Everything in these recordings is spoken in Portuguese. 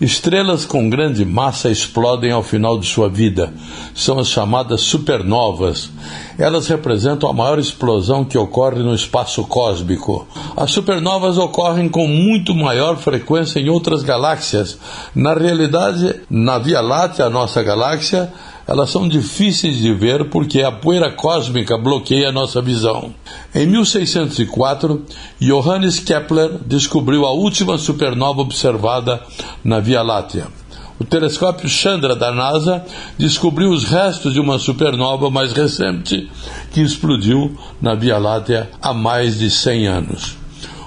Estrelas com grande massa explodem ao final de sua vida. São as chamadas supernovas. Elas representam a maior explosão que ocorre no espaço cósmico. As supernovas ocorrem com muito maior frequência em outras galáxias. Na realidade, na Via Láctea, a nossa galáxia, elas são difíceis de ver porque a poeira cósmica bloqueia nossa visão. Em 1604, Johannes Kepler descobriu a última supernova observada na Via Láctea. O telescópio Chandra da NASA descobriu os restos de uma supernova mais recente que explodiu na Via Láctea há mais de 100 anos.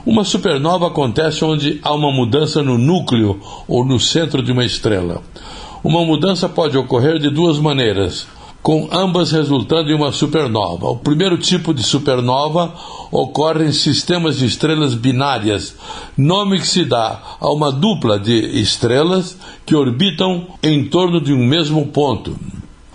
Uma supernova acontece onde há uma mudança no núcleo ou no centro de uma estrela. Uma mudança pode ocorrer de duas maneiras, com ambas resultando em uma supernova. O primeiro tipo de supernova ocorre em sistemas de estrelas binárias, nome que se dá a uma dupla de estrelas que orbitam em torno de um mesmo ponto.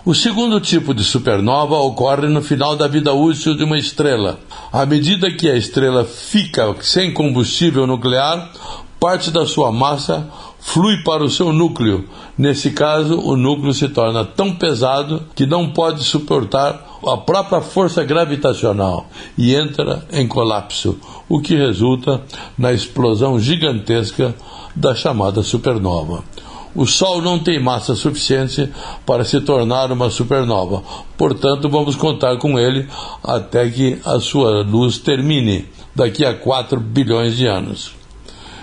O segundo tipo de supernova ocorre no final da vida útil de uma estrela. À medida que a estrela fica sem combustível nuclear, parte da sua massa flui para o seu núcleo. Nesse caso, o núcleo se torna tão pesado que não pode suportar a própria força gravitacional e entra em colapso, o que resulta na explosão gigantesca da chamada supernova. O Sol não tem massa suficiente para se tornar uma supernova, portanto, vamos contar com ele até que a sua luz termine, daqui a 4 bilhões de anos.